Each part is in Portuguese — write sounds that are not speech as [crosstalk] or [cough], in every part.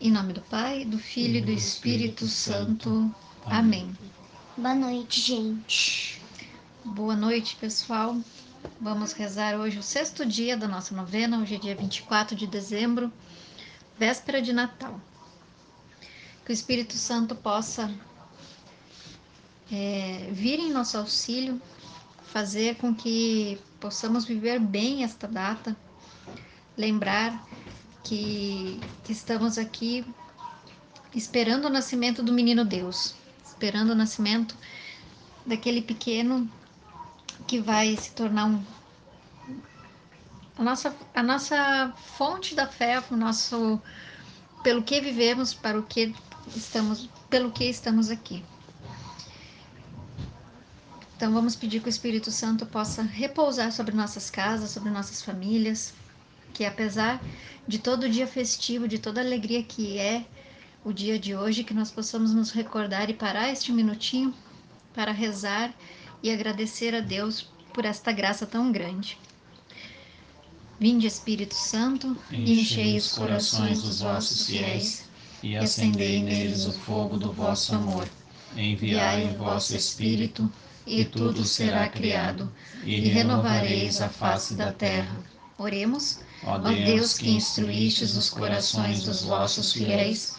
Em nome do Pai, do Filho e do Espírito Santo. Amém. Boa noite, gente. Boa noite, pessoal. Vamos rezar hoje o sexto dia da nossa novena, hoje é dia 24 de dezembro, véspera de Natal. Que o Espírito Santo possa é, vir em nosso auxílio, fazer com que possamos viver bem esta data, lembrar que, que estamos aqui esperando o nascimento do menino Deus, esperando o nascimento daquele pequeno que vai se tornar um, a nossa, a nossa fonte da fé, o nosso pelo que vivemos, para o que estamos, pelo que estamos aqui. Então vamos pedir que o Espírito Santo possa repousar sobre nossas casas, sobre nossas famílias, que apesar de todo o dia festivo, de toda a alegria que é o dia de hoje, que nós possamos nos recordar e parar este minutinho para rezar e agradecer a Deus por esta graça tão grande. Vinde, Espírito Santo, enchei os corações dos vossos fiéis e acendei neles o fogo do vosso amor. Enviai o vosso Espírito e tudo será criado, e renovareis a face da terra. Oremos, ó Deus que instruístes os corações dos vossos fiéis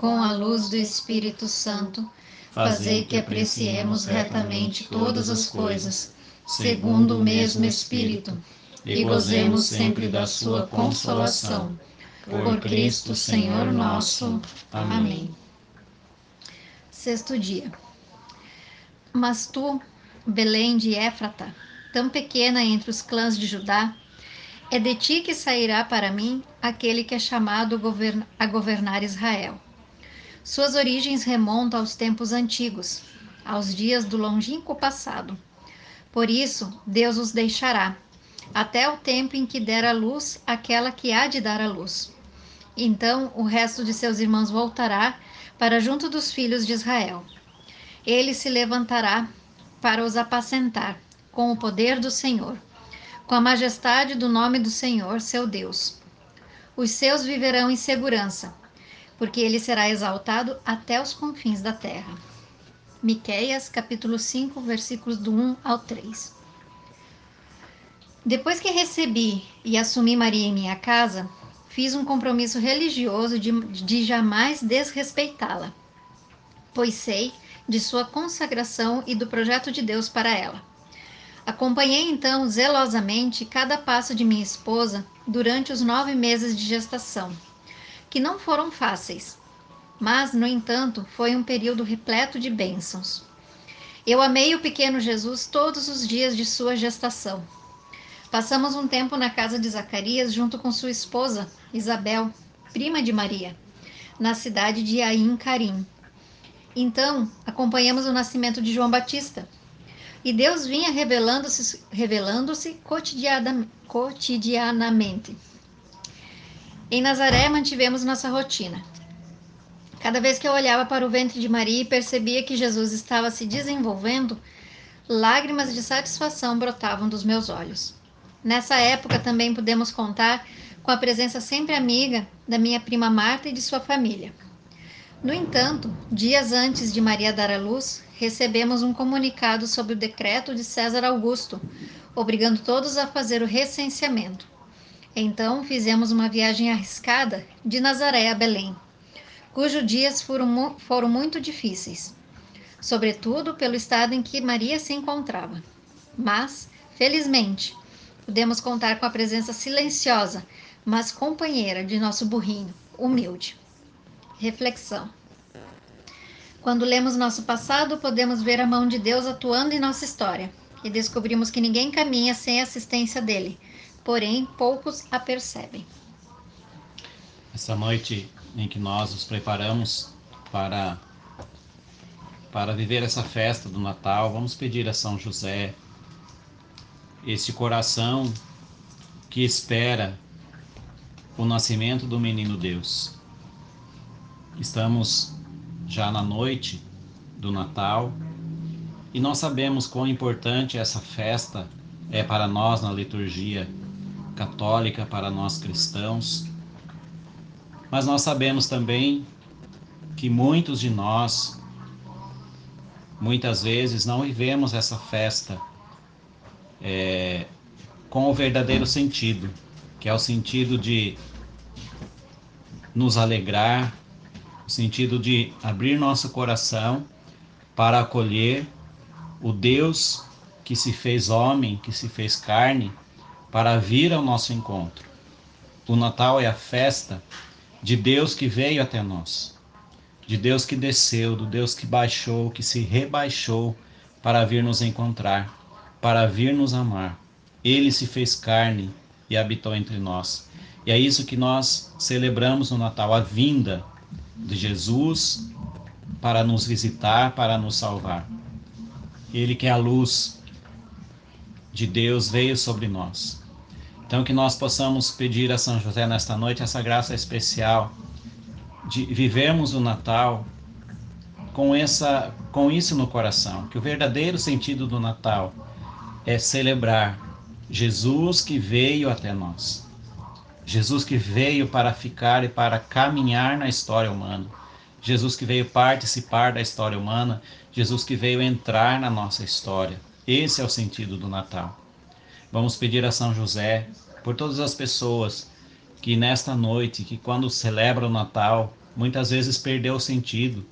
com a luz do Espírito Santo, fazei que apreciemos retamente todas as coisas, segundo o mesmo Espírito, e gozemos sempre da sua consolação. Por Cristo Senhor nosso. Amém. Sexto dia. Mas tu, Belém de Éfrata, tão pequena entre os clãs de Judá, é de ti que sairá para mim aquele que é chamado a governar Israel. Suas origens remontam aos tempos antigos, aos dias do longínquo passado. Por isso, Deus os deixará, até o tempo em que der a luz aquela que há de dar a luz. Então o resto de seus irmãos voltará para junto dos filhos de Israel. Ele se levantará para os apacentar, com o poder do Senhor, com a majestade do nome do Senhor, seu Deus. Os seus viverão em segurança, porque ele será exaltado até os confins da terra. Miqueias, capítulo 5, versículos do 1 ao 3. Depois que recebi e assumi Maria em minha casa, fiz um compromisso religioso de, de jamais desrespeitá-la, pois sei de sua consagração e do projeto de Deus para ela. Acompanhei então zelosamente cada passo de minha esposa durante os nove meses de gestação, que não foram fáceis, mas, no entanto, foi um período repleto de bênçãos. Eu amei o pequeno Jesus todos os dias de sua gestação. Passamos um tempo na casa de Zacarias junto com sua esposa, Isabel, prima de Maria, na cidade de Ain Carim, então, acompanhamos o nascimento de João Batista. E Deus vinha revelando-se revelando cotidianamente. Em Nazaré mantivemos nossa rotina. Cada vez que eu olhava para o ventre de Maria e percebia que Jesus estava se desenvolvendo, lágrimas de satisfação brotavam dos meus olhos. Nessa época também pudemos contar com a presença sempre amiga da minha prima Marta e de sua família. No entanto, dias antes de Maria dar à luz, recebemos um comunicado sobre o decreto de César Augusto, obrigando todos a fazer o recenseamento. Então, fizemos uma viagem arriscada de Nazaré a Belém, cujos dias foram, foram muito difíceis, sobretudo pelo estado em que Maria se encontrava. Mas, felizmente, pudemos contar com a presença silenciosa, mas companheira de nosso burrinho, humilde. Reflexão. Quando lemos nosso passado, podemos ver a mão de Deus atuando em nossa história e descobrimos que ninguém caminha sem a assistência dele, porém poucos a percebem. Essa noite em que nós nos preparamos para para viver essa festa do Natal, vamos pedir a São José esse coração que espera o nascimento do menino Deus. Estamos já na noite do Natal e nós sabemos quão importante essa festa é para nós na liturgia católica, para nós cristãos. Mas nós sabemos também que muitos de nós, muitas vezes, não vivemos essa festa é, com o verdadeiro sentido, que é o sentido de nos alegrar, o sentido de abrir nosso coração para acolher o Deus que se fez homem, que se fez carne, para vir ao nosso encontro. O Natal é a festa de Deus que veio até nós, de Deus que desceu, do Deus que baixou, que se rebaixou para vir nos encontrar, para vir nos amar. Ele se fez carne e habitou entre nós. E é isso que nós celebramos no Natal, a vinda de Jesus para nos visitar, para nos salvar. Ele que é a luz de Deus veio sobre nós. Então que nós possamos pedir a São José nesta noite essa graça especial de vivermos o Natal com essa com isso no coração, que o verdadeiro sentido do Natal é celebrar Jesus que veio até nós. Jesus que veio para ficar e para caminhar na história humana. Jesus que veio participar da história humana, Jesus que veio entrar na nossa história. Esse é o sentido do Natal. Vamos pedir a São José por todas as pessoas que nesta noite, que quando celebra o Natal, muitas vezes perdeu o sentido,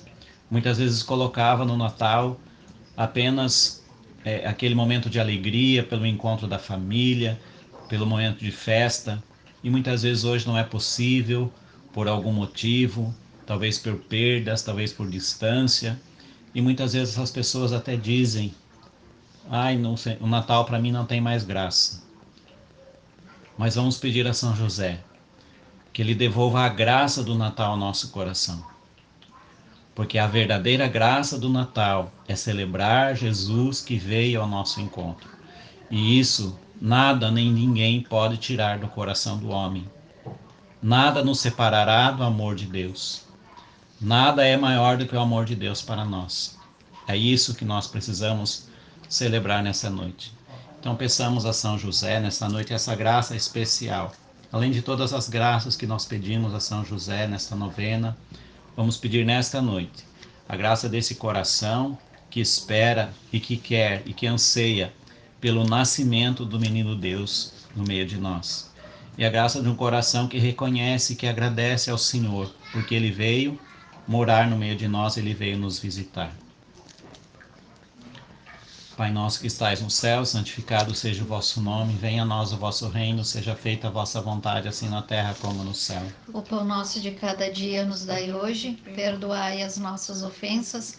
muitas vezes colocava no Natal apenas é, aquele momento de alegria pelo encontro da família, pelo momento de festa, e muitas vezes hoje não é possível por algum motivo, talvez por perdas, talvez por distância, e muitas vezes as pessoas até dizem: "Ai, não sei, o Natal para mim não tem mais graça". Mas vamos pedir a São José que ele devolva a graça do Natal ao nosso coração. Porque a verdadeira graça do Natal é celebrar Jesus que veio ao nosso encontro. E isso nada nem ninguém pode tirar do coração do homem. Nada nos separará do amor de Deus. Nada é maior do que o amor de Deus para nós. É isso que nós precisamos celebrar nessa noite. Então, peçamos a São José nessa noite essa graça especial. Além de todas as graças que nós pedimos a São José nesta novena, vamos pedir nesta noite a graça desse coração que espera e que quer e que anseia pelo nascimento do menino Deus no meio de nós. E a graça de um coração que reconhece que agradece ao Senhor, porque ele veio morar no meio de nós, ele veio nos visitar. Pai nosso que estais no céu, santificado seja o vosso nome, venha a nós o vosso reino, seja feita a vossa vontade, assim na terra como no céu. O pão nosso de cada dia nos dai hoje, perdoai as nossas ofensas,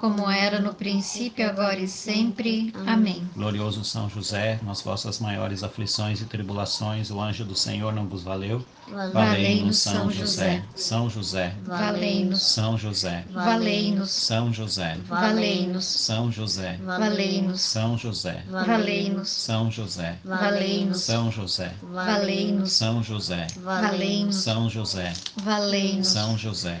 Como era no princípio, agora e sempre. Amém. Glorioso São José, nas vossas maiores aflições e tribulações, o anjo do Senhor não vos valeu. Valei-nos, São José. São José. Valei-nos. São José. Valei-nos. São José. Valei-nos. São José. Valei-nos. São José. Valei-nos. São José. Valei-nos. São José. Valei-nos. São José. Valei-nos. São José. Valei-nos. São José.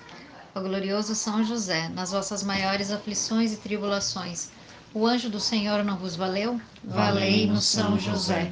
Ó glorioso São José, nas vossas maiores aflições e tribulações, o anjo do Senhor não vos valeu? Valei-nos, São José.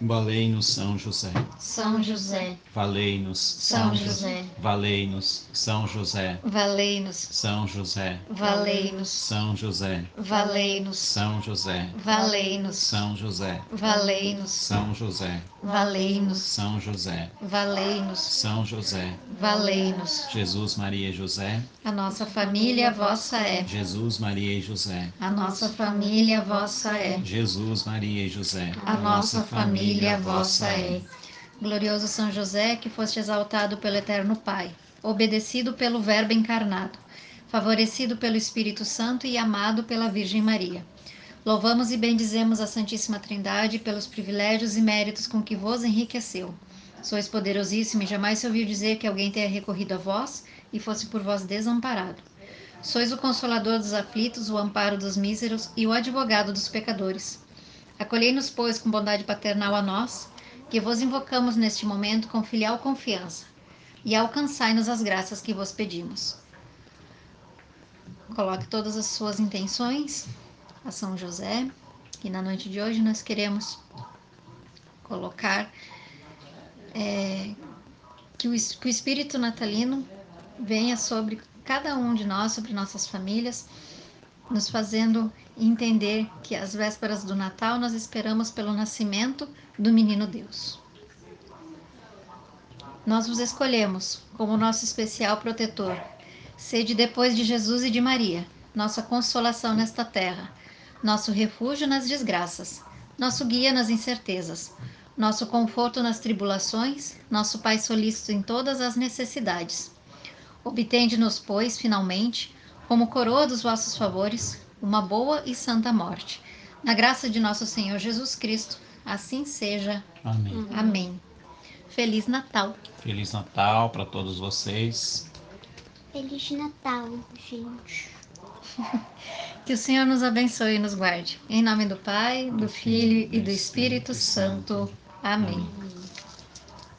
Valei-nos, São José. São José, Valei-nos, São José, Valei-nos, São José. Valei-nos, São José. valei-nos, São José. valei-nos, São José. valei-nos, São José. valei-nos, São José. valei-nos, São José. valei-nos, São José. valei-nos. Jesus, Maria e José. A nossa família vossa é, Jesus, Maria e José. a nossa família vossa é, Jesus, Maria e José. a nossa família vossa é. Glorioso São José, que foste exaltado pelo Eterno Pai, obedecido pelo Verbo encarnado, favorecido pelo Espírito Santo e amado pela Virgem Maria. Louvamos e bendizemos a Santíssima Trindade pelos privilégios e méritos com que vos enriqueceu. Sois poderosíssimo e jamais se ouviu dizer que alguém tenha recorrido a vós e fosse por vós desamparado. Sois o consolador dos aflitos, o amparo dos míseros e o advogado dos pecadores. Acolhei-nos, pois, com bondade paternal a nós, que vos invocamos neste momento com filial confiança, e alcançai-nos as graças que vos pedimos. Coloque todas as suas intenções a São José, e na noite de hoje nós queremos colocar é, que, o, que o espírito natalino venha sobre cada um de nós, sobre nossas famílias, nos fazendo entender que às vésperas do Natal nós esperamos pelo nascimento do menino Deus. Nós vos escolhemos como nosso especial protetor. Sede depois de Jesus e de Maria, nossa consolação nesta terra, nosso refúgio nas desgraças, nosso guia nas incertezas, nosso conforto nas tribulações, nosso Pai solícito em todas as necessidades. Obtende-nos, pois, finalmente, como coroa dos vossos favores, uma boa e santa morte. Na graça de nosso Senhor Jesus Cristo, assim seja. Amém. Amém. Feliz Natal. Feliz Natal para todos vocês. Feliz Natal, gente. [laughs] Que o Senhor nos abençoe e nos guarde. Em nome do Pai, do Filho e do Espírito Santo. Amém.